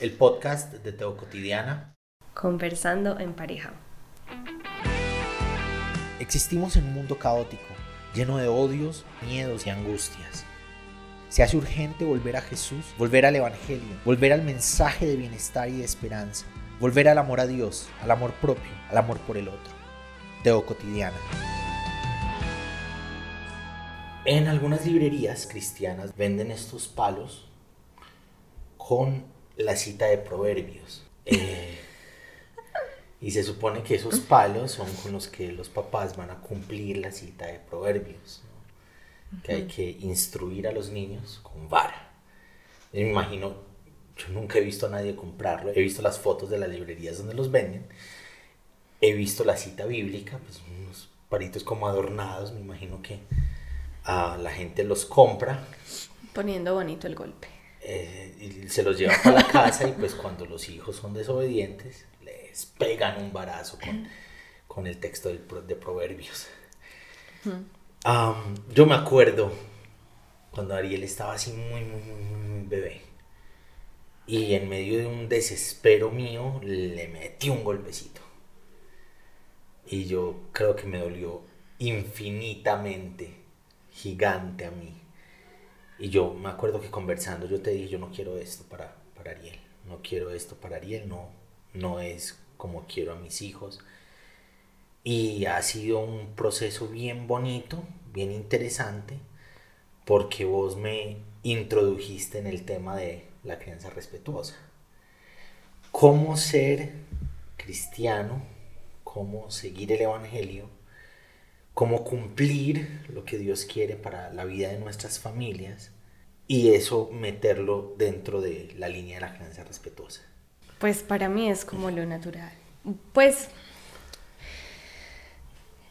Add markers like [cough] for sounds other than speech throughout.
el podcast de Teo Cotidiana. Conversando en pareja. Existimos en un mundo caótico, lleno de odios, miedos y angustias. Se hace urgente volver a Jesús, volver al Evangelio, volver al mensaje de bienestar y de esperanza, volver al amor a Dios, al amor propio, al amor por el otro. Teo Cotidiana. En algunas librerías cristianas venden estos palos con la cita de proverbios. Eh, y se supone que esos palos son con los que los papás van a cumplir la cita de proverbios. Que hay que instruir a los niños con vara. me imagino, yo nunca he visto a nadie comprarlo. He visto las fotos de las librerías donde los venden. He visto la cita bíblica, pues unos palitos como adornados. Me imagino que a la gente los compra. Poniendo bonito el golpe. Eh, y se los lleva para la casa y pues cuando los hijos son desobedientes les pegan un barazo con, el texto de Proverbios. yo me acuerdo cuando Ariel estaba así muy, muy, muy, muy bebé y en medio de un desespero mío le metí un golpecito. Y yo creo que me dolió infinitamente gigante a mí. Y yo me acuerdo que conversando yo te dije, yo no quiero esto para, para Ariel, no quiero esto para Ariel, no, no es como quiero a mis hijos. Y ha sido un proceso bien bonito, bien interesante, porque vos me introdujiste en el tema de la crianza respetuosa. Cómo ser cristiano, cómo seguir el Evangelio cómo cumplir lo que Dios quiere para la vida de nuestras familias y eso meterlo dentro de la línea de la crianza respetuosa. Pues para mí es como lo natural. Pues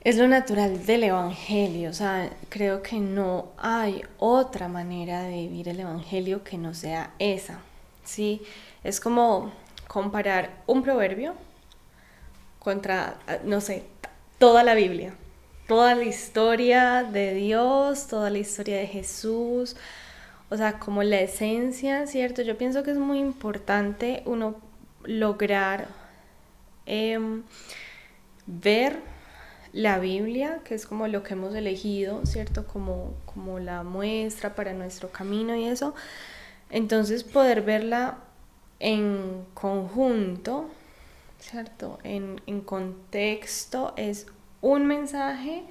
es lo natural del Evangelio, o sea, creo que no hay otra manera de vivir el Evangelio que no sea esa, ¿sí? Es como comparar un proverbio contra, no sé, toda la Biblia, toda la historia de Dios, toda la historia de Jesús, o sea, como la esencia, ¿cierto? Yo pienso que es muy importante uno lograr em, ver la Biblia, que es como lo que hemos elegido, ¿cierto? Como, como la muestra para nuestro camino y eso. Entonces poder verla en conjunto, ¿cierto? En, en contexto es un mensaje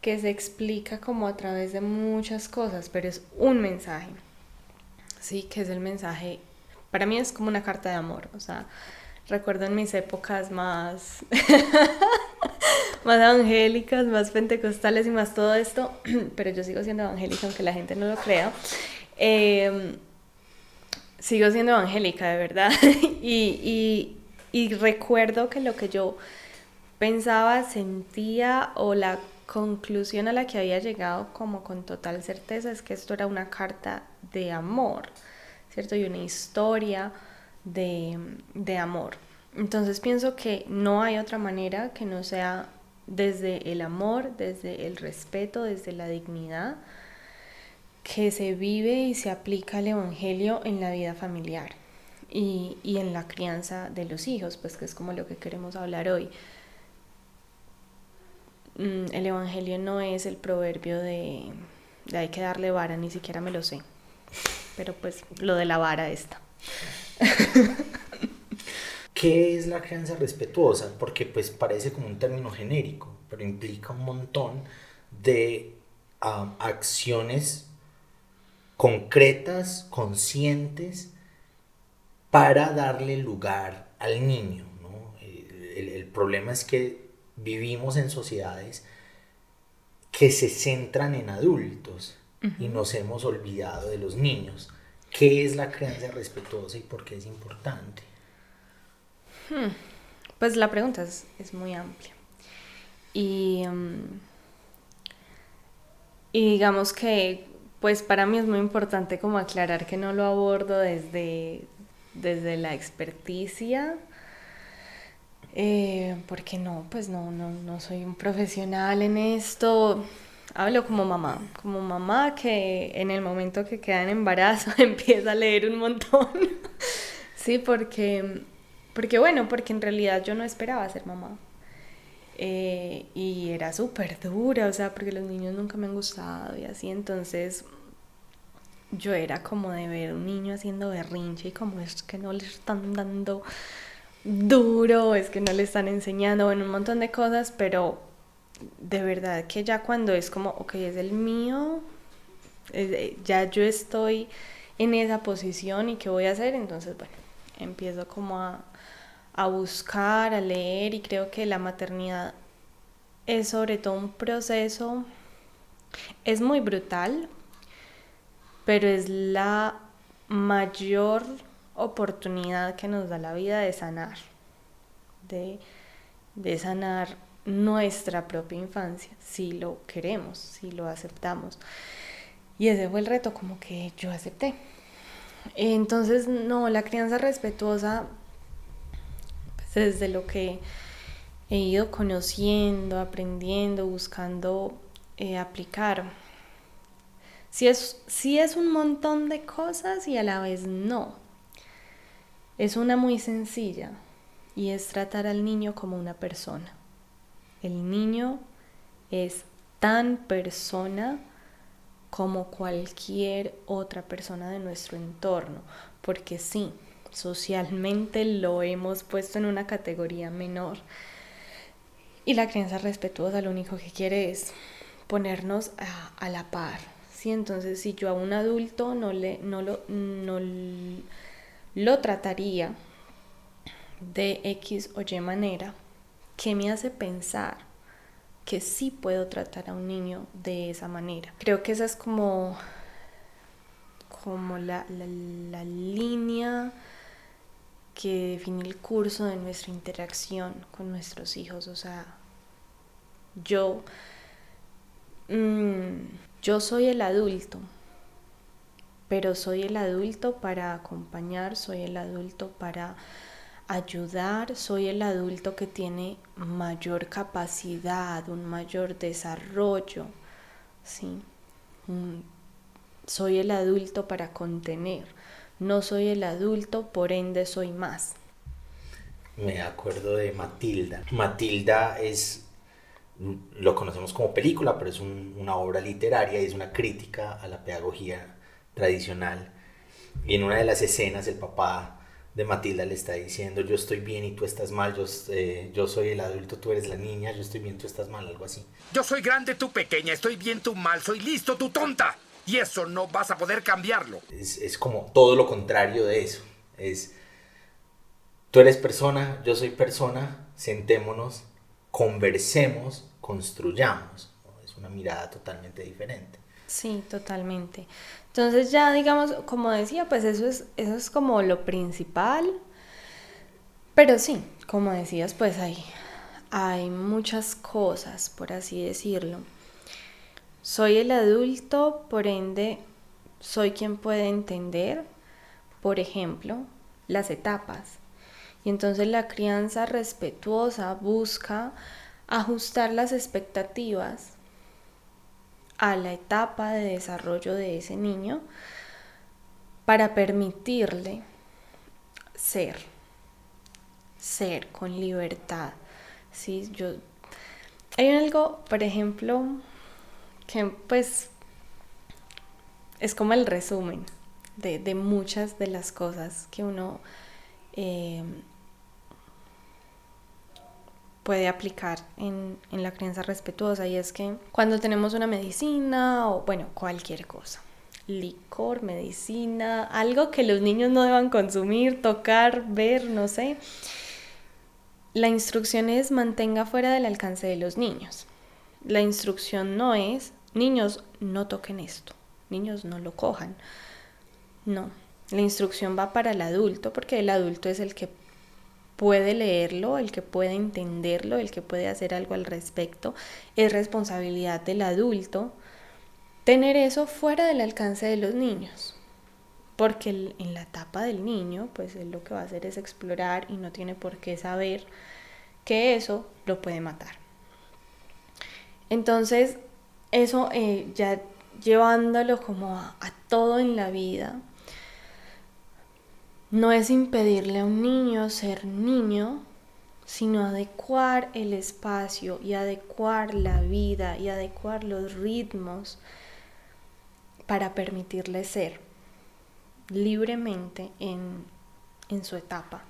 que se explica como a través de muchas cosas, pero es un mensaje. Sí, que es el mensaje, para mí es como una carta de amor, o sea, recuerdo en mis épocas más [laughs] más evangélicas, más pentecostales y más todo esto, [clears throat] pero yo sigo siendo evangélica aunque la gente no lo crea. Em, sigo siendo evangélica, de verdad. [laughs] y, y recuerdo que lo que yo pensaba, sentía o la conclusión a la que había llegado como con total certeza es que esto era una carta de amor, ¿cierto? Y una historia de, de amor. Entonces pienso que no hay otra manera que no sea desde el amor, desde el respeto, desde la dignidad, que se vive y se aplica el Evangelio en la vida familiar y, y en la crianza de los hijos, pues que es como lo que queremos hablar hoy. Mm, el Evangelio no es el proverbio de, hay que darle vara, ni siquiera me lo sé. Pero pues lo de la vara está. [laughs] ¿Qué es la crianza respetuosa? Porque pues parece como un término genérico, pero implica un montón de acciones concretas, conscientes, para darle lugar al niño. el problema es que vivimos en sociedades que se centran en adultos y nos hemos olvidado de los niños. ¿Qué es la crianza respetuosa y por qué es importante? Hmm. Pues la pregunta es, muy amplia. Y, mm, y digamos que, pues para mí es muy importante como aclarar que no lo abordo desde, desde la experticia eh, porque no, pues no, no, no soy un profesional en esto. Hablo como mamá, como mamá que en el momento que queda en embarazo [laughs] empieza a leer un montón, [laughs] Sí, porque, porque bueno, porque en realidad yo no esperaba ser mamá. Eh, y era súper dura, o sea, porque los niños nunca me han gustado y así, entonces yo era como de ver un niño haciendo berrinche y como es que no le están dando duro, es que no le están enseñando, bueno, un montón de cosas, pero de verdad que ya cuando es como, ok, es el mío, ya yo estoy en esa posición y qué voy a hacer, entonces bueno, empiezo como a, a buscar, a leer y creo que la maternidad es sobre todo un proceso, es muy brutal, pero es la mayor oportunidad que nos da la vida de sanar, de, de sanar nuestra propia infancia, si lo queremos, si lo aceptamos. Y ese fue el reto como que yo acepté. Entonces, no, la crianza respetuosa desde lo que he ido conociendo, aprendiendo, buscando eh, aplicar. Si es, si es un montón de cosas y a la vez no. Es una muy sencilla y es tratar al niño como una persona. El niño es tan persona como cualquier otra persona de nuestro entorno, porque sí, socialmente lo hemos puesto en una categoría menor. Y la crianza respetuosa lo único que quiere es ponernos a, la par. ¿sí? Entonces, si yo a un adulto no, le, no, lo, no lo trataría de X o Y manera, ¿qué me hace pensar que sí puedo tratar a un niño de esa manera? Creo que esa es como, como la, la línea que define el curso de nuestra interacción con nuestros hijos. O sea, yo, mm, yo soy el adulto, pero soy el adulto para acompañar, soy el adulto para ayudar, soy el adulto que tiene mayor capacidad, un mayor desarrollo, ¿sí? Mm, soy el adulto para contener no soy el adulto, por ende soy más. Me acuerdo de Matilda. Matilda es, lo conocemos como película, pero es una obra literaria y es una crítica a la pedagogía tradicional. Y en una de las escenas el papá de Matilda le está diciendo, yo estoy bien y tú estás mal, yo, eh, yo soy el adulto, tú eres la niña, yo estoy bien, tú estás mal, algo así. Yo soy grande, tú pequeña, estoy bien, tú mal, soy listo, tú tonta. Y eso no vas a poder cambiarlo. Es, como todo lo contrario de eso. Es, tú eres persona, yo soy persona, sentémonos, conversemos, construyamos. Es una mirada totalmente diferente. Sí, totalmente. Entonces ya digamos, como decía, pues eso es, eso es como lo principal. Pero sí, como decías, pues hay, hay muchas cosas, por así decirlo. Soy el adulto, por ende, soy quien puede entender, por ejemplo, las etapas. Y entonces la crianza respetuosa busca ajustar las expectativas a la etapa de desarrollo de ese niño para permitirle ser, ser con libertad. ¿sí? Yo, hay algo, por ejemplo, que pues es como el resumen de, muchas de las cosas que uno eh, puede aplicar en, en, la crianza respetuosa y es que cuando tenemos una medicina o bueno, cualquier cosa, licor, medicina, algo que los niños no deban consumir, tocar, ver, no sé, la instrucción es mantenga fuera del alcance de los niños. La instrucción no es niños, no toquen esto, niños, no lo cojan. No, la instrucción va para el adulto porque el adulto es el que puede leerlo, el que puede entenderlo, el que puede hacer algo al respecto. Es responsabilidad del adulto tener eso fuera del alcance de los niños. Porque en la etapa del niño, pues él lo que va a hacer es explorar y no tiene por qué saber que eso lo puede matar. Entonces, eso eh, ya llevándolo como a, todo en la vida, no es impedirle a un niño ser niño, sino adecuar el espacio y adecuar la vida y adecuar los ritmos para permitirle ser libremente en, en su etapa.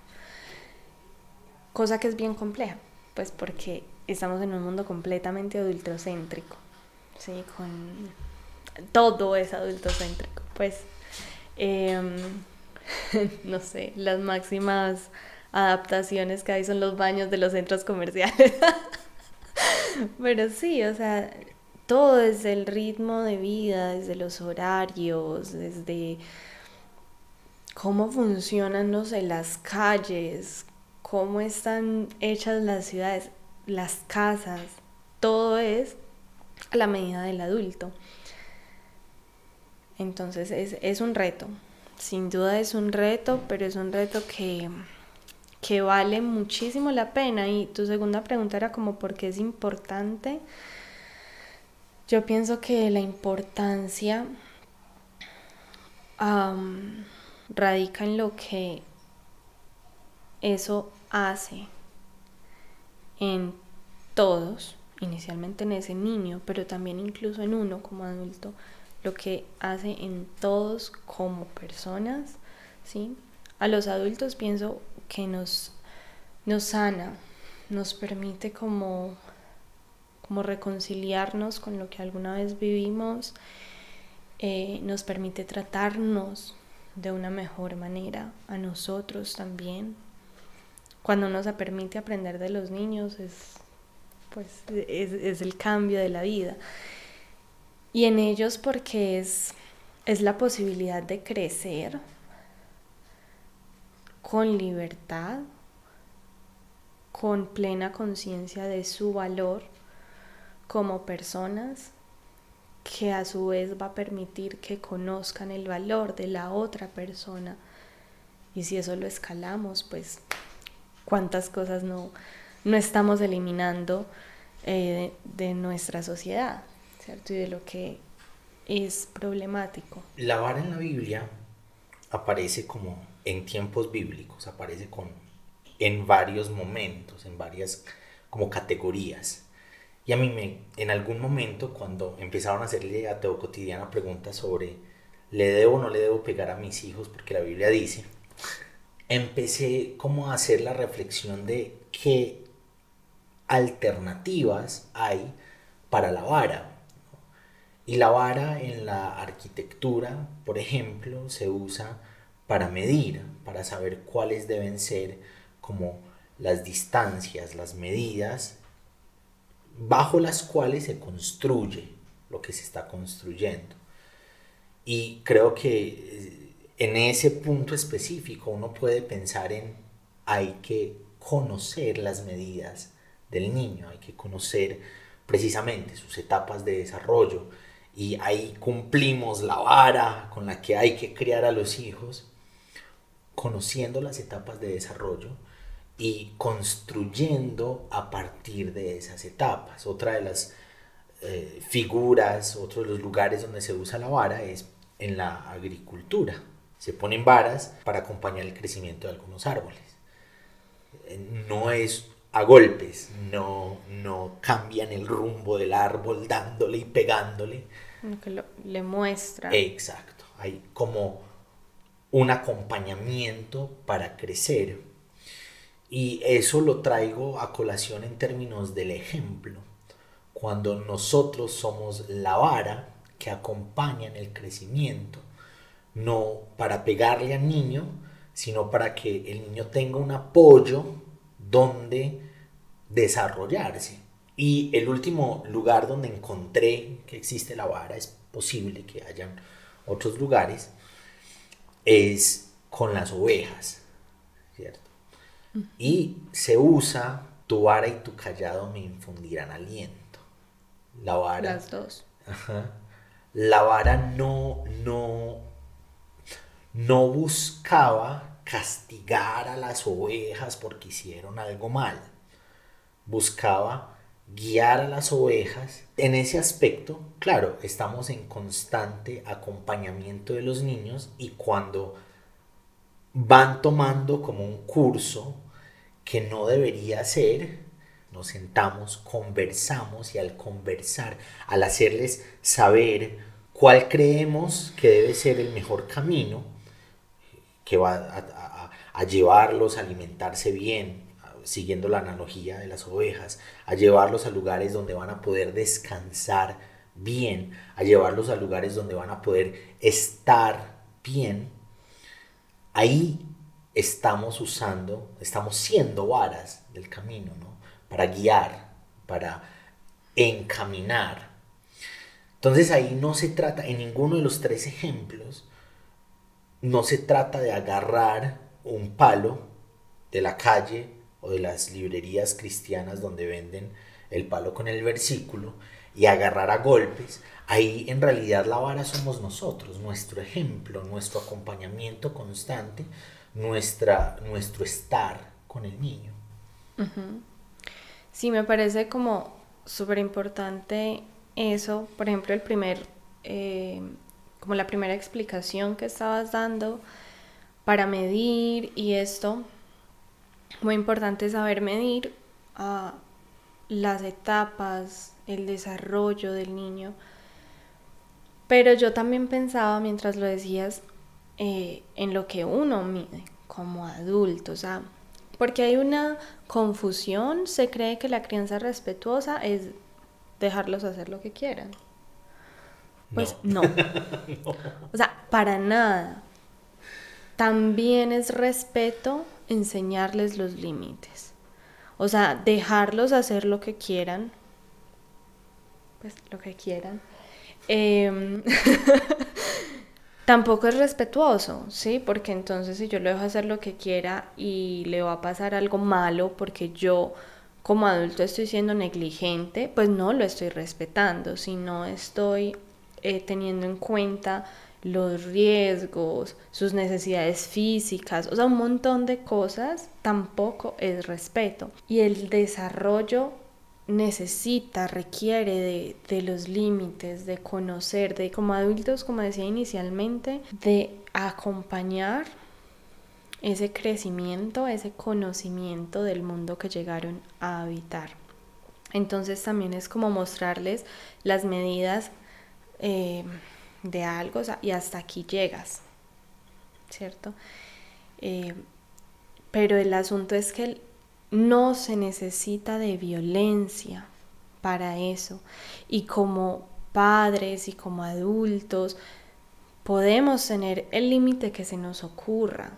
Cosa que es bien compleja, pues porque estamos en un mundo completamente adultocéntrico, ¿sí? Todo es adultocéntrico, pues em, [laughs] no sé, las máximas adaptaciones que hay son los baños de los centros comerciales. [laughs] Pero sí, o sea, todo desde el ritmo de vida, desde los horarios, desde cómo funcionan, no sé, las calles, cómo están hechas las ciudades, las casas, todo es a la medida del adulto. Entonces es, es un reto, sin duda es un reto, pero es un reto que, que vale muchísimo la pena. Y tu segunda pregunta era como por qué es importante. Yo pienso que la importancia radica en lo que eso hace en todos, inicialmente en ese niño, pero también incluso en uno como adulto, lo que hace en todos como personas, ¿sí? A los adultos pienso que nos, nos sana, nos permite como, como reconciliarnos con lo que alguna vez vivimos, eh, nos permite tratarnos de una mejor manera a nosotros también. Cuando nos permite aprender de los niños es, pues, es, es el cambio de la vida y en ellos porque es, es la posibilidad de crecer con libertad, con plena conciencia de su valor como personas, que a su vez va a permitir que conozcan el valor de la otra persona. Y si eso lo escalamos, pues cuántas cosas no, no estamos eliminando eh, de nuestra sociedad. ¿Cierto? Y de lo que es problemático. La vara en la Biblia aparece como en tiempos bíblicos, aparece con en varios momentos, en varias como categorías. Y a mí me, en algún momento cuando empezaron a hacerle a Teo Cotidiana preguntas sobre ¿le debo o no le debo pegar a mis hijos? Porque la Biblia dice, empecé como a hacer la reflexión de qué alternativas hay para la vara. Y la vara en la arquitectura, por ejemplo, se usa para medir, para saber cuáles deben ser como las distancias, las medidas bajo las cuales se construye lo que se está construyendo. Y creo que eh, en ese punto específico uno puede pensar en hay que conocer las medidas del niño, hay que conocer precisamente sus etapas de desarrollo, y ahí cumplimos la vara con la que hay que criar a los hijos, conociendo las etapas de desarrollo y construyendo a partir de esas etapas. Otra de las eh, figuras, otro de los lugares donde se usa la vara es en la agricultura. Se ponen varas para acompañar el crecimiento de algunos árboles. Eh, no es a golpes, no, no cambian el rumbo del árbol dándole y pegándole. Que le muestra. Exacto, hay como un acompañamiento para crecer. Y eso lo traigo a colación en términos del ejemplo. Cuando nosotros somos la vara que acompaña en el crecimiento, no para pegarle al niño, sino para que el niño tenga un apoyo donde desarrollarse. Y el último lugar donde encontré que existe la vara, es posible que hayan otros lugares, es con las ovejas, ¿cierto? Y se usa tu vara y tu callado me infundirán aliento. La vara. Las dos. la vara no, no, no buscaba castigar a las ovejas porque hicieron algo mal. Buscaba guiar a las ovejas. En ese aspecto, claro, estamos en constante acompañamiento de los niños y cuando van tomando como un curso que no debería ser. Nos sentamos, conversamos y al conversar, al hacerles saber cuál creemos que debe ser el mejor camino, que va a, llevarlos a alimentarse bien, siguiendo la analogía de las ovejas, a llevarlos a lugares donde van a poder descansar bien, a llevarlos a lugares donde van a poder estar bien, ahí estamos usando, estamos siendo varas del camino, ¿no? Para guiar, para encaminar. Entonces ahí no se trata, en ninguno de los tres ejemplos, no se trata de agarrar un palo de la calle o de las librerías cristianas donde venden el palo con el versículo y agarrar a golpes, ahí en realidad la vara somos nosotros, nuestro ejemplo, nuestro acompañamiento constante, nuestra, nuestro estar con el niño. Sí, me parece como súper importante eso, por ejemplo, el primer, eh, como la primera explicación que estabas dando para medir y esto, muy importante saber medir ah, las etapas, el desarrollo del niño. Pero yo también pensaba mientras lo decías eh, en lo que uno mide como adulto, o sea, porque hay una confusión, se cree que la crianza respetuosa es dejarlos hacer lo que quieran. Pues [laughs] no. O sea, para nada. También es respeto enseñarles los límites. O sea, dejarlos hacer lo que quieran. Pues lo que quieran. Em, [laughs] tampoco es respetuoso, ¿sí? Porque entonces si yo le dejo hacer lo que quiera y le va a pasar algo malo porque yo como adulto estoy siendo negligente, pues no lo estoy respetando, si no estoy eh, teniendo en cuenta los riesgos, sus necesidades físicas, o sea, un montón de cosas, tampoco es respeto. Y el desarrollo necesita, requiere de, los límites, de conocer, de como adultos, como decía inicialmente, de acompañar ese crecimiento, ese conocimiento del mundo que llegaron a habitar. Entonces también es como mostrarles las medidas eh, de algo y hasta aquí llegas, ¿cierto? Eh, pero el asunto es que no se necesita de violencia para eso. Y como padres y como adultos podemos tener el límite que se nos ocurra.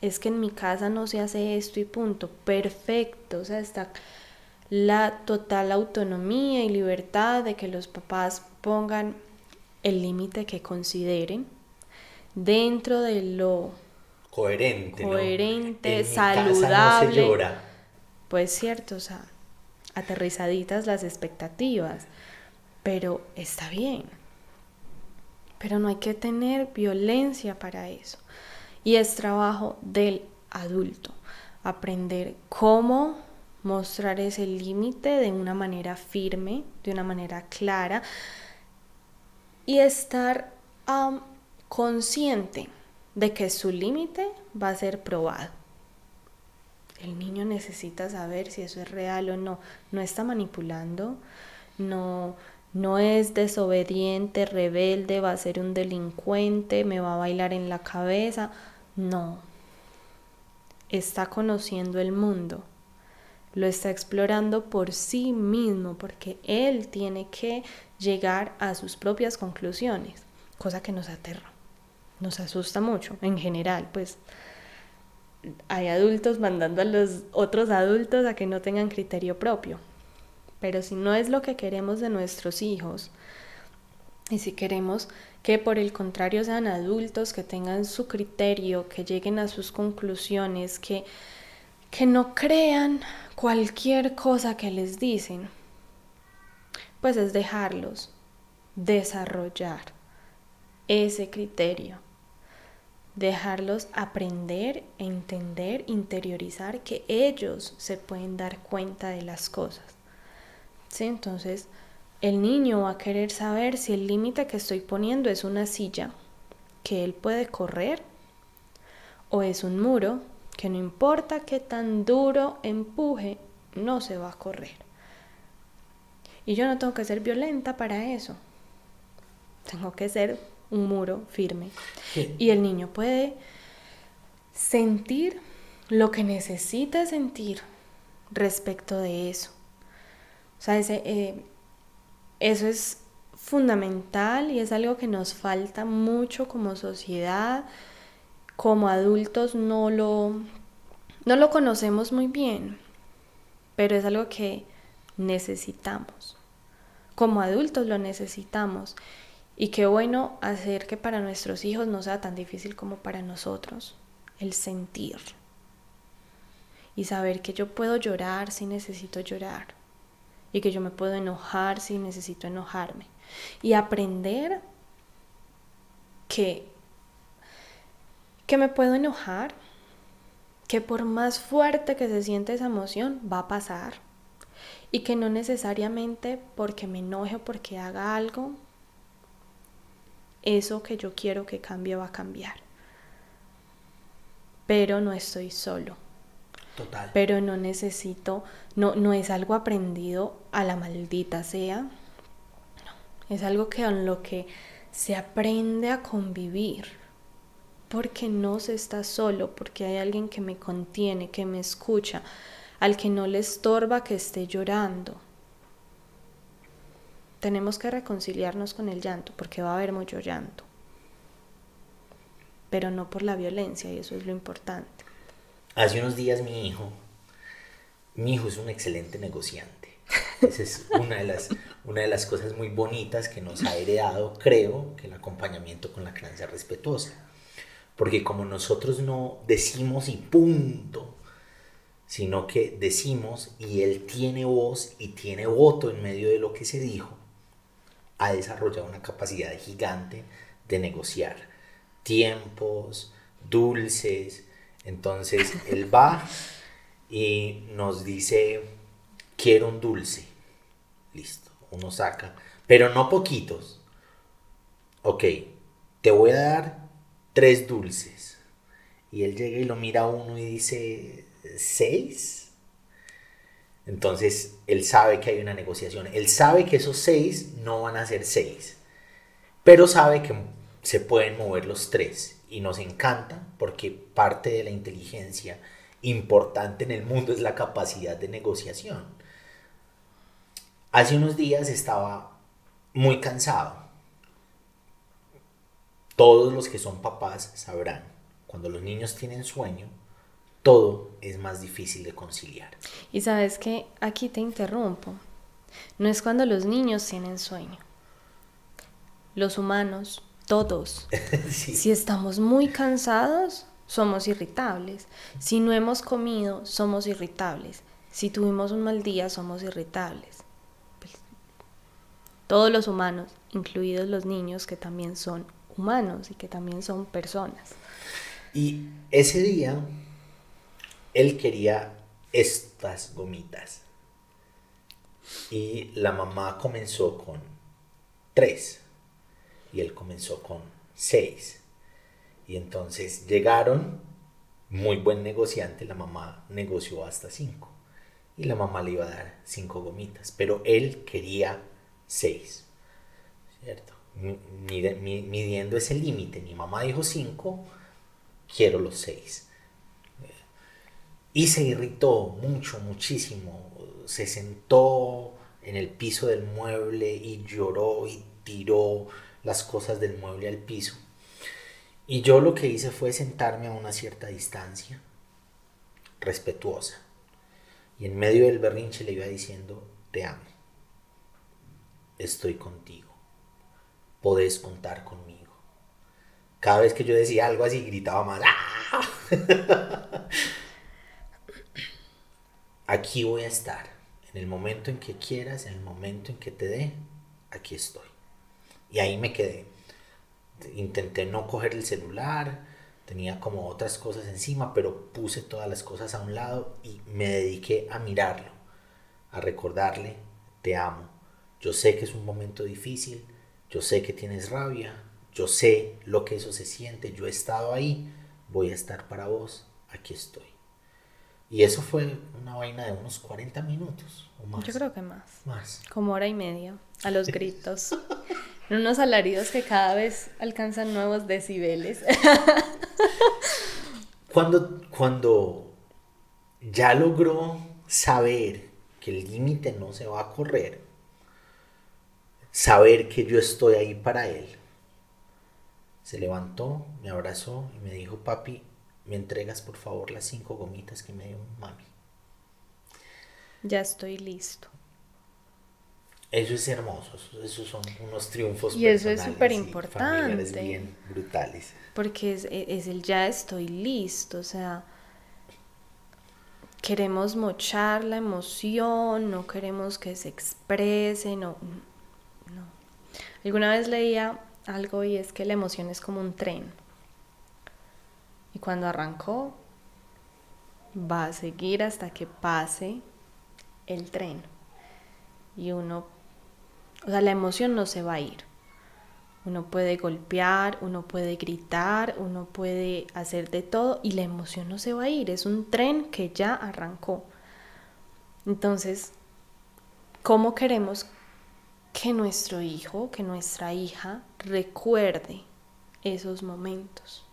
Es que en mi casa no se hace esto y punto. Perfecto. O sea, está la total autonomía y libertad de que los papás pongan el límite que consideren dentro de lo coherente, coherente, saludable. Pues cierto, o sea, aterrizaditas las expectativas, pero está bien. Pero no hay que tener violencia para eso. Y es trabajo del adulto aprender cómo mostrar ese límite de una manera firme, de una manera clara, y estar consciente de que su límite va a ser probado. El niño necesita saber si eso es real o no. No está manipulando, no, no es desobediente, rebelde, va a ser un delincuente, me va a bailar en la cabeza. No. Está conociendo el mundo. Lo está explorando por sí mismo porque él tiene que llegar a sus propias conclusiones, cosa que nos aterra, nos asusta mucho en general, pues hay adultos mandando a los otros adultos a que no tengan criterio propio. Pero si no es lo que queremos de nuestros hijos, y si queremos que por el contrario sean adultos, que tengan su criterio, que lleguen a sus conclusiones, que, que no crean cualquier cosa que les dicen, pues es dejarlos desarrollar ese criterio, dejarlos aprender, entender, interiorizar que ellos se pueden dar cuenta de las cosas. ¿Sí? Entonces, el niño va a querer saber si el límite que estoy poniendo es una silla que él puede correr o es un muro que no importa qué tan duro empuje, no se va a correr. Y yo no tengo que ser violenta para eso. Tengo que ser un muro firme. Y el niño puede sentir lo que necesita sentir respecto de eso. O sea, eh, eso es fundamental y es algo que nos falta mucho como sociedad. Como adultos no lo, no lo conocemos muy bien, pero es algo que necesitamos. Como adultos lo necesitamos. Y qué bueno hacer que para nuestros hijos no sea tan difícil como para nosotros el sentir. Y saber que yo puedo llorar si necesito llorar. Y que yo me puedo enojar si necesito enojarme. Y aprender que, que me puedo enojar, que por más fuerte que se siente esa emoción, va a pasar. Y que no necesariamente porque me enoje o porque haga algo, eso que yo quiero que cambie va a cambiar. Pero no estoy solo. Total. Pero no necesito, no, no es algo aprendido a la maldita sea. No, es algo que en lo que se aprende a convivir. Porque no se está solo, porque hay alguien que me contiene, que me escucha, al que no le estorba que esté llorando tenemos que reconciliarnos con el llanto, porque va a haber mucho llanto, pero no por la violencia, y eso es lo importante. Hace unos días mi hijo, mi hijo es un excelente negociante. Esa es una de, las, una de las cosas muy bonitas que nos ha heredado, creo, que el acompañamiento con la crianza respetuosa. Porque como nosotros no decimos y punto, sino que decimos y él tiene voz y tiene voto en medio de lo que se dijo, ha desarrollado una capacidad gigante de negociar tiempos, dulces. Entonces él va y nos dice, quiero un dulce. Listo, uno saca, pero no poquitos. Ok, te voy a dar tres dulces. Y él llega y lo mira a uno y dice, ¿seis? Entonces, él sabe que hay una negociación. Él sabe que esos seis no van a ser seis. Pero sabe que se pueden mover los tres. Y nos encanta porque parte de la inteligencia importante en el mundo es la capacidad de negociación. Hace unos días estaba muy cansado. Todos los que son papás sabrán, cuando los niños tienen sueño, todo es más difícil de conciliar. Y sabes que aquí te interrumpo. No es cuando los niños tienen sueño. Los humanos, todos. [laughs] Si estamos muy cansados, somos irritables. Si no hemos comido, somos irritables. Si tuvimos un mal día, somos irritables. Pues, todos los humanos, incluidos los niños que también son humanos y que también son personas. Y ese día él quería estas gomitas. Y la mamá comenzó con tres. Y él comenzó con seis. Y entonces llegaron, muy buen negociante, la mamá negoció hasta cinco. Y la mamá le iba a dar cinco gomitas. Pero él quería seis. ¿Cierto? Midiendo ese límite. Mi mamá dijo cinco, quiero los seis. Y se irritó mucho, muchísimo. Se sentó en el piso del mueble y lloró y tiró las cosas del mueble al piso. Y yo lo que hice fue sentarme a una cierta distancia, respetuosa. Y en medio del berrinche le iba diciendo, te amo, estoy contigo, podés contar conmigo. Cada vez que yo decía algo así, gritaba más. ¡Ah! [laughs] aquí voy a estar. En el momento en que quieras, en el momento en que te dé, aquí estoy. Y ahí me quedé. Intenté no coger el celular, tenía como otras cosas encima, pero puse todas las cosas a un lado y me dediqué a mirarlo, a recordarle, te amo. Yo sé que es un momento difícil, yo sé que tienes rabia, yo sé lo que eso se siente, yo he estado ahí, voy a estar para vos, aquí estoy. Y eso fue una vaina de unos 40 minutos o más. Yo creo que más. Más. Como hora y media, a los [laughs] gritos. en unos alaridos que cada vez alcanzan nuevos decibeles. [laughs] Cuando, cuando ya logró saber que el límite no se va a correr, saber que yo estoy ahí para él, se levantó, me abrazó y me dijo, papi, me entregas por favor las cinco gomitas que me dio mami. Ya estoy listo. Eso es hermoso, eso- esos son unos triunfos. Y eso es súper y importante. bien brutales. Porque es, e, es el ya estoy listo, o sea, queremos mochar la emoción, no queremos que se exprese, no, no. Alguna vez leía algo y es que la emoción es como un tren. Y cuando arrancó, va a seguir hasta que pase el tren. Y uno, o sea, la emoción no se va a ir. Uno puede golpear, uno puede gritar, uno puede hacer de todo y la emoción no se va a ir. Es un tren que ya arrancó. Entonces, ¿cómo queremos que nuestro hijo, que nuestra hija recuerde esos momentos?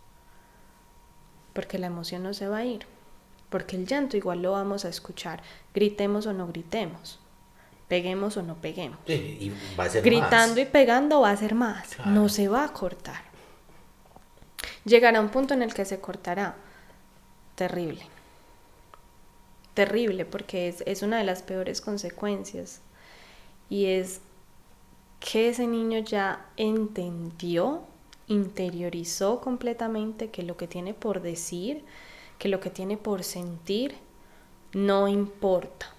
Porque la emoción no se va a ir. Porque el llanto igual lo vamos a escuchar, gritemos o no gritemos, peguemos o no peguemos Sí, y va a ser gritando y pegando va a ser más, Claro. no se va a cortar. Llegará un punto en el que se cortará. Terrible. Terrible porque es, es una de las peores consecuencias. Y es que ese niño ya entendió, interiorizó completamente que lo que tiene por decir, que lo que tiene por sentir, no importa,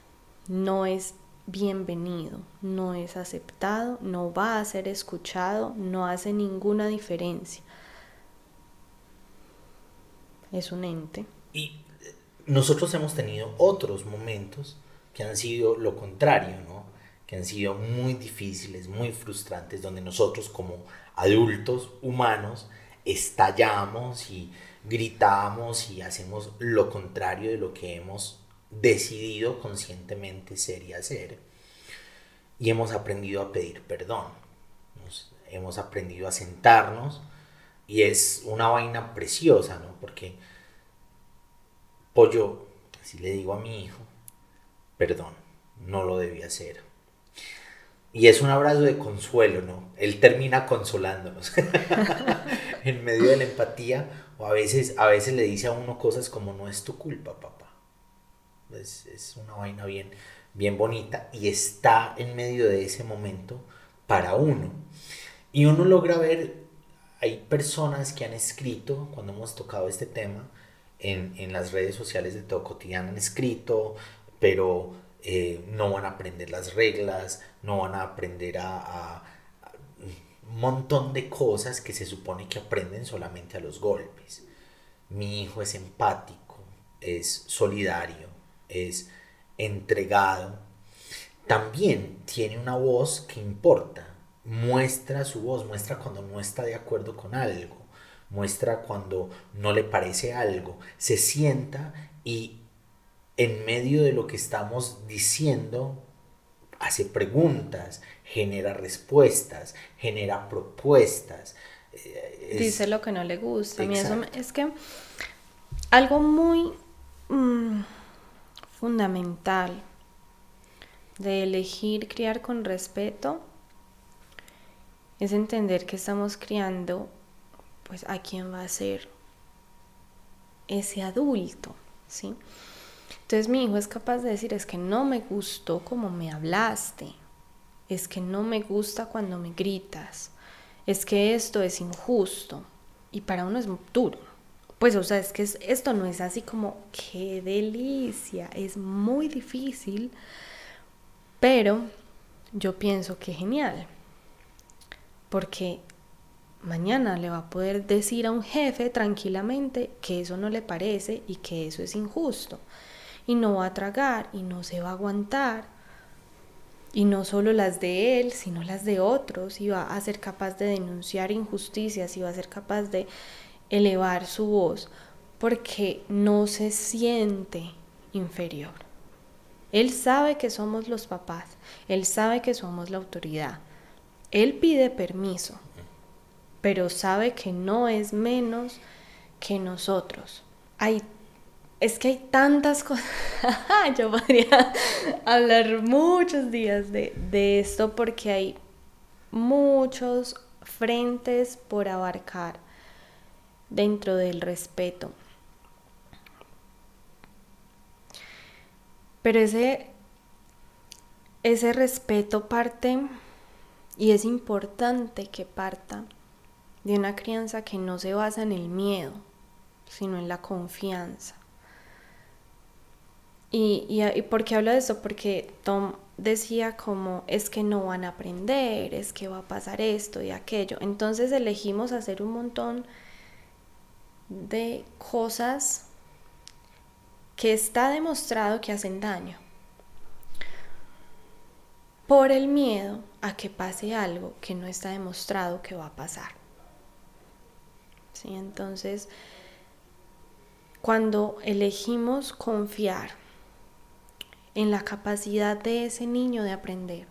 no es bienvenido, no es aceptado, no va a ser escuchado, no hace ninguna diferencia. Es un ente. Y eh, nosotros hemos tenido otros momentos que han sido lo contrario, ¿no? Que han sido muy difíciles, muy frustrantes, donde nosotros como adultos humanos estallamos y gritamos y hacemos lo contrario de lo que hemos decidido conscientemente ser y hacer. Y hemos aprendido a pedir perdón. Hemos aprendido a sentarnos y es una vaina preciosa, ¿no? Porque pollo, así le digo a mi hijo, perdón, no lo debí hacer. Y es un abrazo de consuelo, ¿no? Él termina consolándonos [laughs] en medio de la empatía o a veces, a veces le dice a uno cosas como no es tu culpa, papá. Es, es una vaina bien, bien bonita y está en medio de ese momento para uno. Y uno logra ver, hay personas que han escrito, cuando hemos tocado este tema, en, en las redes sociales de todo cotidiano han escrito, pero eh, no van a aprender las reglas, no van a aprender a, a- montón de cosas que se supone que aprenden solamente a los golpes. Mi hijo es empático, es solidario, es entregado. También tiene una voz que importa, muestra su voz, muestra cuando no está de acuerdo con algo, muestra cuando no le parece algo, se sienta y en medio de lo que estamos diciendo hace preguntas, genera respuestas, genera propuestas. eh, es- Dice lo que no le gusta. A mí eso es que algo muy mm, fundamental de elegir criar con respeto es entender que estamos criando pues a quién va a ser ese adulto, ¿sí? Entonces mi hijo es capaz de decir, es que no me gustó como me hablaste, es que no me gusta cuando me gritas, es que esto es injusto y para uno es duro. Pues o sea, es que es- esto no es así como, qué delicia, es muy difícil, pero yo pienso que genial, porque mañana le va a poder decir a un jefe tranquilamente que eso no le parece y que eso es injusto. Y no va a tragar y no se va a aguantar. Y no solo las de él, sino las de otros. Y va a ser capaz de denunciar injusticias y va a ser capaz de elevar su voz porque no se siente inferior. Él sabe que somos los papás, él sabe que somos la autoridad. Él pide permiso, pero sabe que no es menos que nosotros. Hay es que hay tantas cosas. [laughs] Yo podría [laughs] hablar muchos días de, de, esto porque hay muchos frentes por abarcar dentro del respeto. Pero ese, ese respeto parte, y es importante que parta, de una crianza que no se basa en el miedo, sino en la confianza. Y, y, y por qué hablo de esto? Porque Tom decía como es que no van a aprender, es que va a pasar esto y aquello. Entonces elegimos hacer un montón de cosas que está demostrado que hacen daño por el miedo a que pase algo que no está demostrado que va a pasar. ¿Sí? Entonces, cuando elegimos confiar en la capacidad de ese niño de aprender,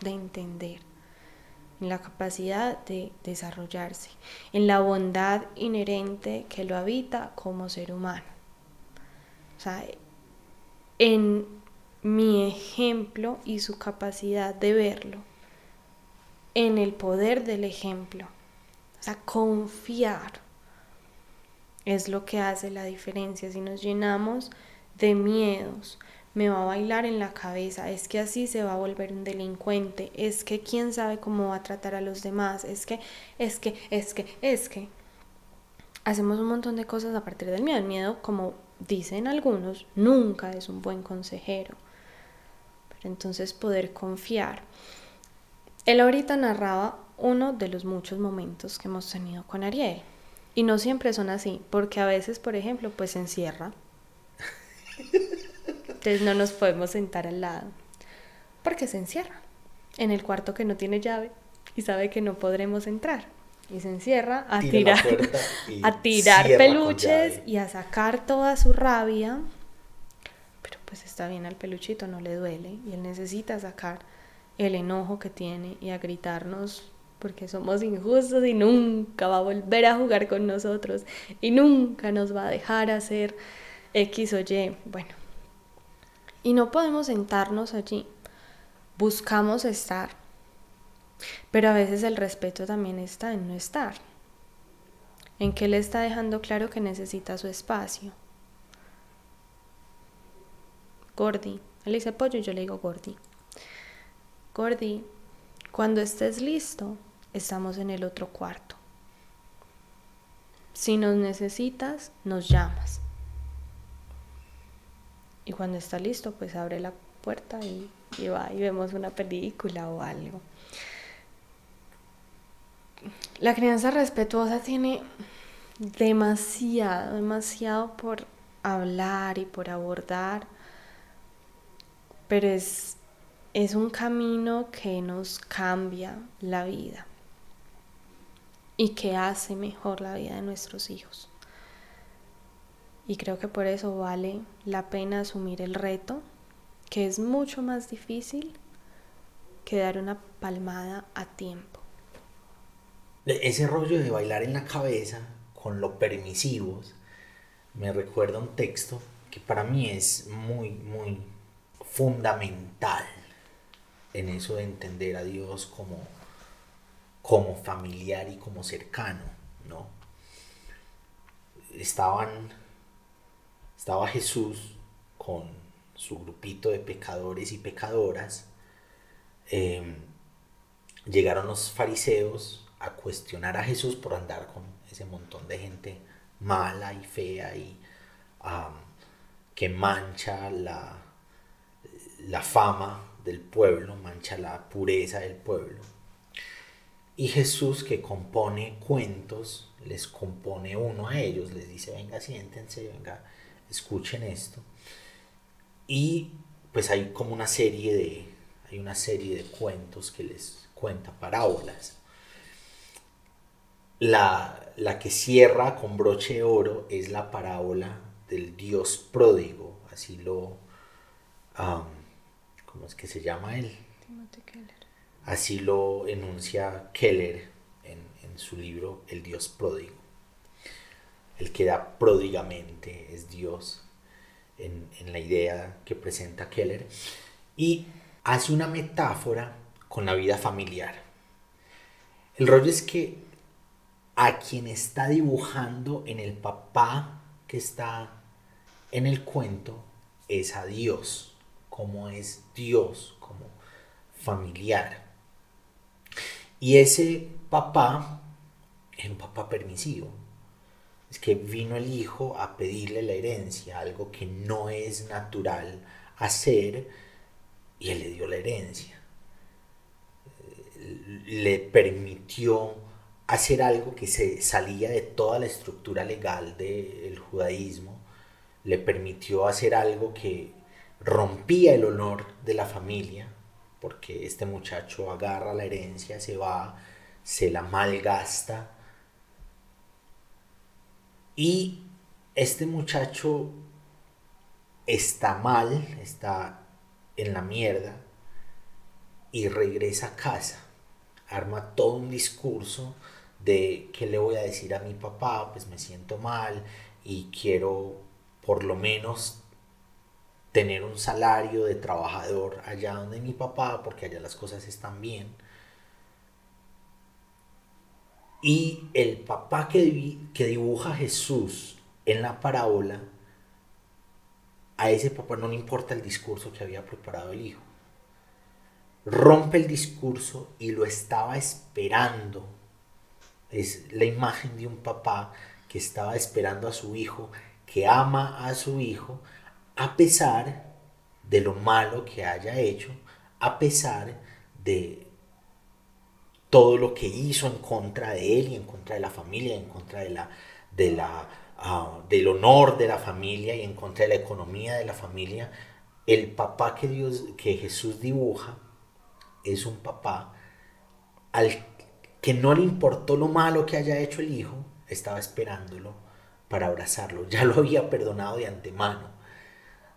de entender, en la capacidad de desarrollarse, en la bondad inherente que lo habita como ser humano. O sea, en mi ejemplo y su capacidad de verlo, en el poder del ejemplo. O sea, confiar es lo que hace la diferencia. Si nos llenamos de miedos, me va a bailar en la cabeza, es que así se va a volver un delincuente, es que quién sabe cómo va a tratar a los demás, es que, es que, es que, es que. Hacemos un montón de cosas a partir del miedo. El miedo, como dicen algunos, nunca es un buen consejero. Pero entonces poder confiar. Él ahorita narraba uno de los muchos momentos que hemos tenido con Ariel. Y no siempre son así, porque a veces, por ejemplo, pues se encierra. [laughs] Entonces no nos podemos sentar al lado. Porque se encierra en el cuarto que no tiene llave y sabe que no podremos entrar. Y se encierra a tirar, [laughs] a tirar peluches y a sacar toda su rabia. Pero pues está bien al peluchito, no le duele. Y él necesita sacar el enojo que tiene y a gritarnos porque somos injustos y nunca va a volver a jugar con nosotros y nunca nos va a dejar hacer X o Y. Bueno, y no podemos sentarnos allí. Buscamos estar. Pero a veces el respeto también está en no estar. En que él está dejando claro que necesita su espacio. Gordi. Él dice pollo y yo le digo Gordi. Gordi, cuando estés listo, estamos en el otro cuarto. Si nos necesitas, nos llamas. Y cuando está listo, pues abre la puerta y, va y vemos una película o algo. La crianza respetuosa tiene demasiado, demasiado por hablar y por abordar, pero es, es un camino que nos cambia la vida y que hace mejor la vida de nuestros hijos. Y creo que por eso vale la pena asumir el reto, que es mucho más difícil que dar una palmada a tiempo. Ese rollo de bailar en la cabeza con lo permisivos me recuerda un texto que para mí es muy, muy fundamental en eso de entender a Dios como, como familiar y como cercano, ¿no? Estaban estaba Jesús con su grupito de pecadores y pecadoras. Em, llegaron los fariseos a cuestionar a Jesús por andar con ese montón de gente mala y fea y que mancha la, la fama del pueblo, mancha la pureza del pueblo. Y Jesús que compone cuentos, les compone uno a ellos, les dice, venga, siéntense, venga, escuchen esto. Y pues hay como una serie de, hay una serie de cuentos que les cuenta parábolas. la, la que cierra con broche de oro es la parábola del Dios pródigo, así lo... ¿Cómo es que se llama él? Así lo enuncia Keller en, en su libro El Dios pródigo. El que da pródigamente es Dios en, en la idea que presenta Keller. Y hace una metáfora con la vida familiar. El rollo es que a quien está dibujando en el papá que está en el cuento es a Dios, como es Dios, como familiar. Y ese papá es un papá permisivo. Es que vino el hijo a pedirle la herencia, algo que no es natural hacer, y él le dio la herencia. Le permitió hacer algo que se salía de toda la estructura legal del judaísmo, le permitió hacer algo que rompía el honor de la familia, porque este muchacho agarra la herencia, se va, se la malgasta, y este muchacho está mal, está en la mierda, y regresa a casa, arma todo un discurso de qué le voy a decir a mi papá, pues me siento mal y quiero por lo menos tener un salario de trabajador allá donde mi papá, porque allá las cosas están bien. Y el papá que, que dibuja Jesús en la parábola, a ese papá no le importa el discurso que había preparado el hijo. Rompe el discurso y lo estaba esperando. Es la imagen de un papá que estaba esperando a su hijo, que ama a su hijo, a pesar de lo malo que haya hecho, a pesar de todo lo que hizo en contra de él y en contra de la familia, en contra de la, de la, ah, del honor de la familia y en contra de la economía de la familia, el papá que, Dios, que Jesús dibuja es un papá al que no le importó lo malo que haya hecho el hijo, estaba esperándolo para abrazarlo, ya lo había perdonado de antemano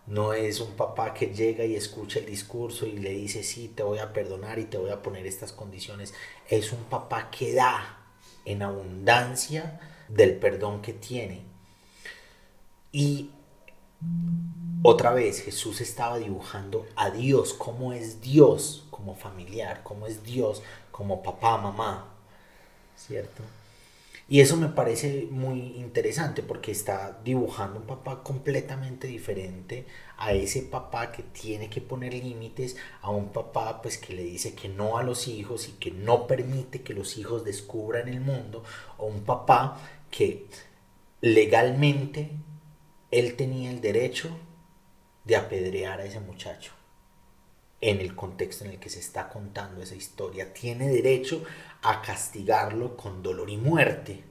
no es un papá que llega y escucha el discurso y le dice, sí, te voy a perdonar y te voy a poner estas condiciones. Es un papá que da en abundancia del perdón que tiene. Y otra vez Jesús estaba dibujando a Dios, cómo es Dios como familiar, cómo es Dios como papá, mamá, ¿cierto? Y eso me parece muy interesante porque está dibujando un papá completamente diferente a ese papá que tiene que poner límites, a un papá pues que le dice que no a los hijos y que no permite que los hijos descubran el mundo, o un papá que legalmente él tenía el derecho de apedrear a ese muchacho en el contexto en el que se está contando esa historia. Tiene derecho a castigarlo con dolor y muerte.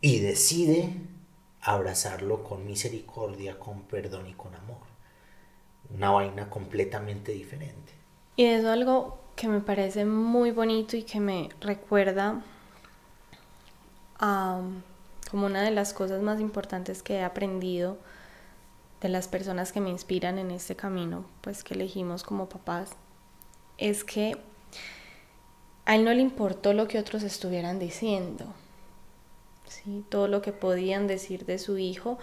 Y decide abrazarlo con misericordia, con perdón y con amor. Una vaina completamente diferente. Y es algo que me parece muy bonito y que me recuerda a como una de las cosas más importantes que he aprendido de las personas que me inspiran en este camino, pues que elegimos como papás, es que a él no le importó lo que otros estuvieran diciendo. ¿sí? Todo lo que podían decir de su hijo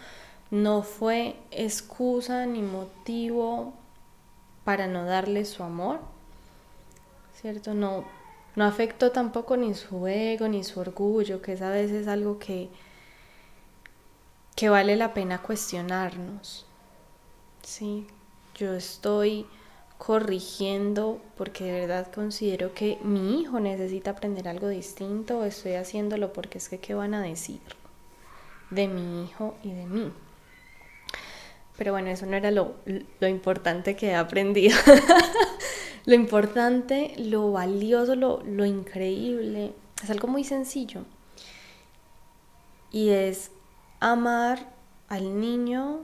no fue excusa ni motivo para no darle su amor, ¿cierto? No, no afectó tampoco ni su ego ni su orgullo, que es a veces algo que, que vale la pena cuestionarnos. Sí, yo estoy corrigiendo porque de verdad considero que mi hijo necesita aprender algo distinto o estoy haciéndolo porque es que qué van a decir de mi hijo y de mí. Pero bueno, eso no era lo, lo importante que he aprendido. [laughs] lo importante, lo valioso, lo, lo increíble, es algo muy sencillo. Y es amar al niño,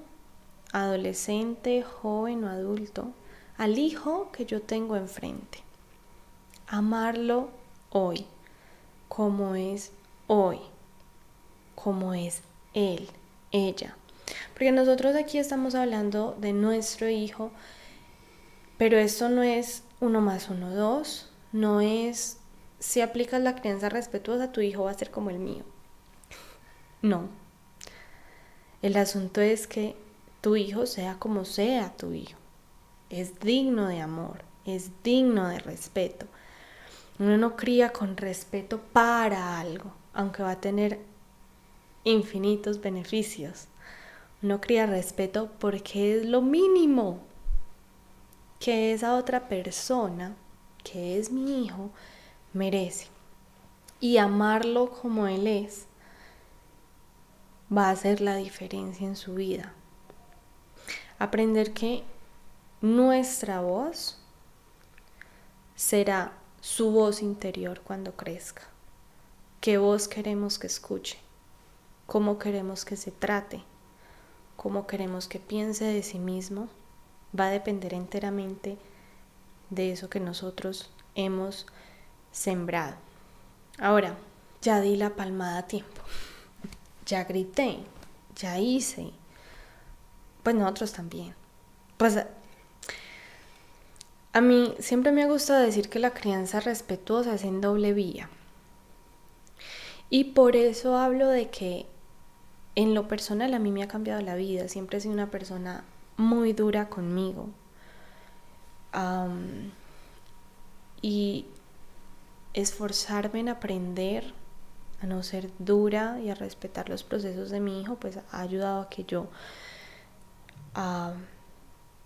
adolescente, joven o adulto al hijo que yo tengo enfrente. Amarlo hoy, como es hoy como es él, ella. Porque nosotros aquí estamos hablando de nuestro hijo, pero esto no es uno más uno, dos, no es si aplicas la crianza respetuosa, tu hijo va a ser como el mío. No. El asunto es que tu hijo sea como sea tu hijo. Es digno de amor, es digno de respeto. Uno no cría con respeto para algo, aunque va a tener infinitos beneficios. Uno cría respeto porque es lo mínimo que esa otra persona, que es mi hijo, merece. Y amarlo como él es va a hacer la diferencia en su vida. Aprender que nuestra voz será su voz interior cuando crezca. ¿Qué voz queremos que escuche? ¿Cómo queremos que se trate? ¿Cómo queremos que piense de sí mismo? Va a depender enteramente de eso que nosotros hemos sembrado. Ahora, ya di la palmada a tiempo. Ya grité, ya hice. Pues nosotros también. Pues a mí siempre me ha gustado decir que la crianza respetuosa es en doble vía. Y por eso hablo de que en lo personal a mí me ha cambiado la vida. Siempre he sido una persona muy dura conmigo. y esforzarme en aprender a no ser dura y a respetar los procesos de mi hijo, pues ha ayudado a que yo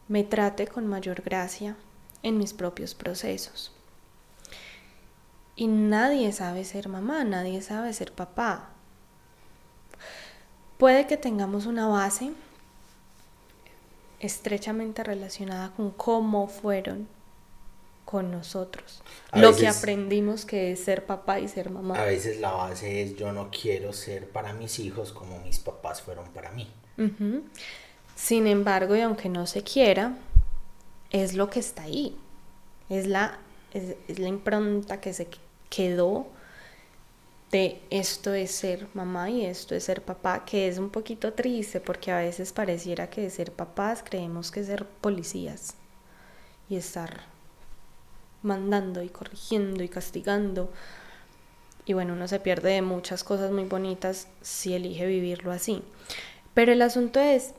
me trate con mayor gracia en mis propios procesos. Y nadie sabe ser mamá, nadie sabe ser papá. Puede que tengamos una base estrechamente relacionada con cómo fueron con nosotros. lo que aprendimos que es ser papá y ser mamá. A veces la base es yo no quiero ser para mis hijos como mis papás fueron para mí. Sin embargo, y aunque no se quiera, es lo que está ahí. Es la, es, la impronta que se quedó de esto es ser mamá y esto es ser papá, que es un poquito triste porque a veces pareciera que de ser papás creemos que ser policías y estar mandando y corrigiendo y castigando. Y bueno, uno se pierde de muchas cosas muy bonitas si elige vivirlo así. Pero el asunto es,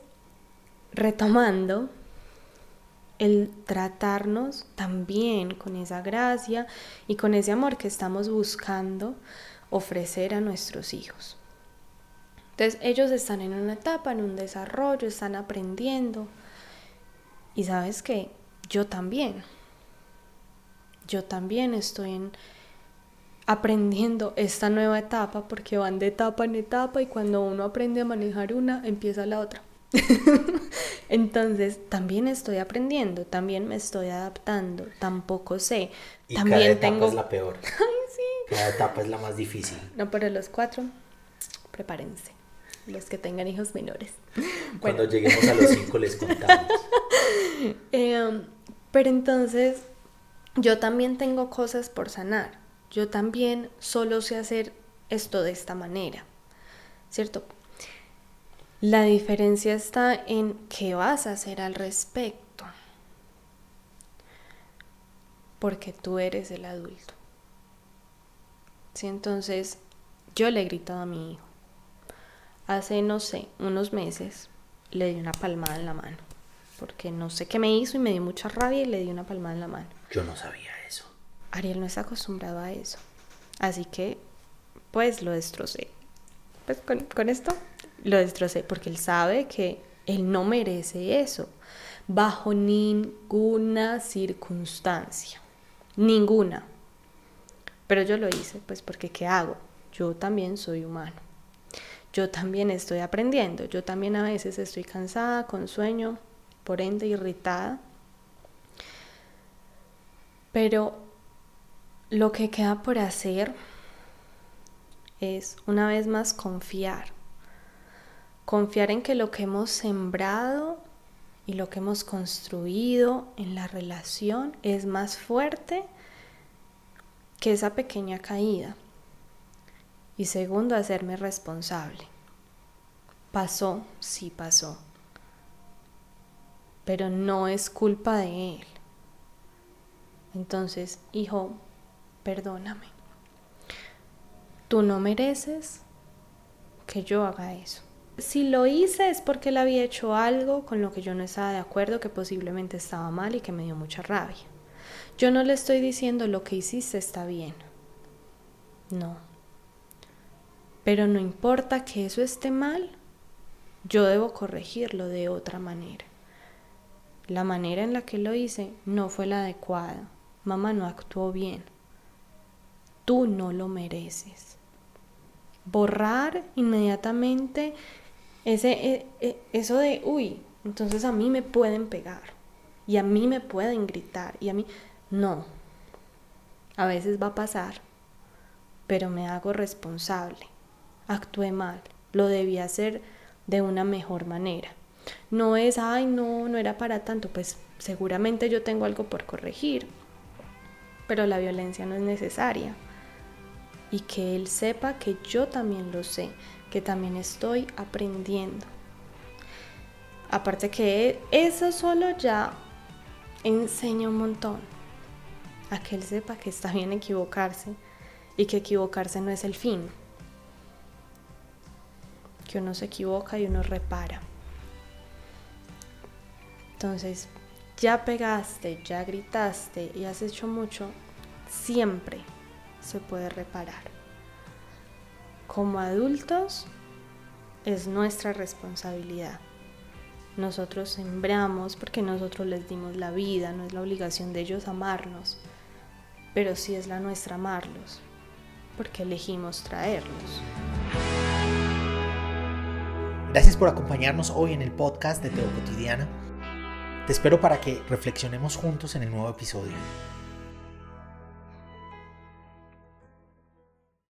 retomando, el tratarnos también con esa gracia y con ese amor que estamos buscando ofrecer a nuestros hijos. Entonces ellos están en una etapa, en un desarrollo, están aprendiendo. Y sabes que yo también, yo también estoy en, aprendiendo esta nueva etapa porque van de etapa en etapa y cuando uno aprende a manejar una, empieza la otra. [laughs] Entonces, también estoy aprendiendo, también me estoy adaptando, tampoco sé. Y también cada etapa tengo... es la peor. [laughs] Ay, sí. Cada etapa es la más difícil. No, pero los cuatro, prepárense. Los que tengan hijos menores. Cuando lleguemos a los cinco les [laughs] contamos. Em, pero entonces, yo también tengo cosas por sanar. Yo también solo sé hacer esto de esta manera. ¿Cierto? La diferencia está en qué vas a hacer al respecto. Porque tú eres el adulto. ¿Sí? Entonces, yo le he gritado a mi hijo. Hace, no sé, unos meses le di una palmada en la mano. Porque no sé qué me hizo y me dio mucha rabia y le di una palmada en la mano. Yo no sabía eso. Ariel no está acostumbrado a eso. Así que, pues lo destrocé. Pues con, esto lo destrocé porque él sabe que él no merece eso bajo ninguna circunstancia, ninguna. Pero yo lo hice, pues porque ¿qué hago? Yo también soy humano. Yo también estoy aprendiendo. Yo también a veces estoy cansada, con sueño, por ende irritada. Pero lo que queda por hacer es una vez más confiar Confiar en que lo que hemos sembrado y lo que hemos construido en la relación es más fuerte que esa pequeña caída. Y segundo, hacerme responsable. Pasó, sí pasó. Pero no es culpa de él. Entonces, hijo, perdóname. Tú no mereces que yo haga eso. Si lo hice es porque él había hecho algo con lo que yo no estaba de acuerdo, que posiblemente estaba mal y que me dio mucha rabia. Yo no le estoy diciendo lo que hiciste está bien. No. Pero no importa que eso esté mal, yo debo corregirlo de otra manera. La manera en la que lo hice no fue la adecuada. Mamá no actuó bien. Tú no lo mereces. Borrar inmediatamente ese, e, e, eso de, uy, entonces a mí me pueden pegar y a mí me pueden gritar y a mí, no. A veces va a pasar, pero me hago responsable. Actué mal, lo debí hacer de una mejor manera. No es, ay, no, no era para tanto, pues seguramente yo tengo algo por corregir, pero la violencia no es necesaria. Y que él sepa que yo también lo sé, que también estoy aprendiendo. Aparte que eso solo ya enseña un montón. A que él sepa que está bien equivocarse y que equivocarse no es el fin. Que uno se equivoca y uno repara. Entonces, ya pegaste, ya gritaste y has hecho mucho, siempre se puede reparar. Como adultos es nuestra responsabilidad. Nosotros sembramos porque nosotros les dimos la vida, no es la obligación de ellos amarnos, pero sí es la nuestra amarlos, porque elegimos traerlos. Gracias por acompañarnos hoy en el podcast de Teo Cotidiana. Te espero para que reflexionemos juntos en el nuevo episodio.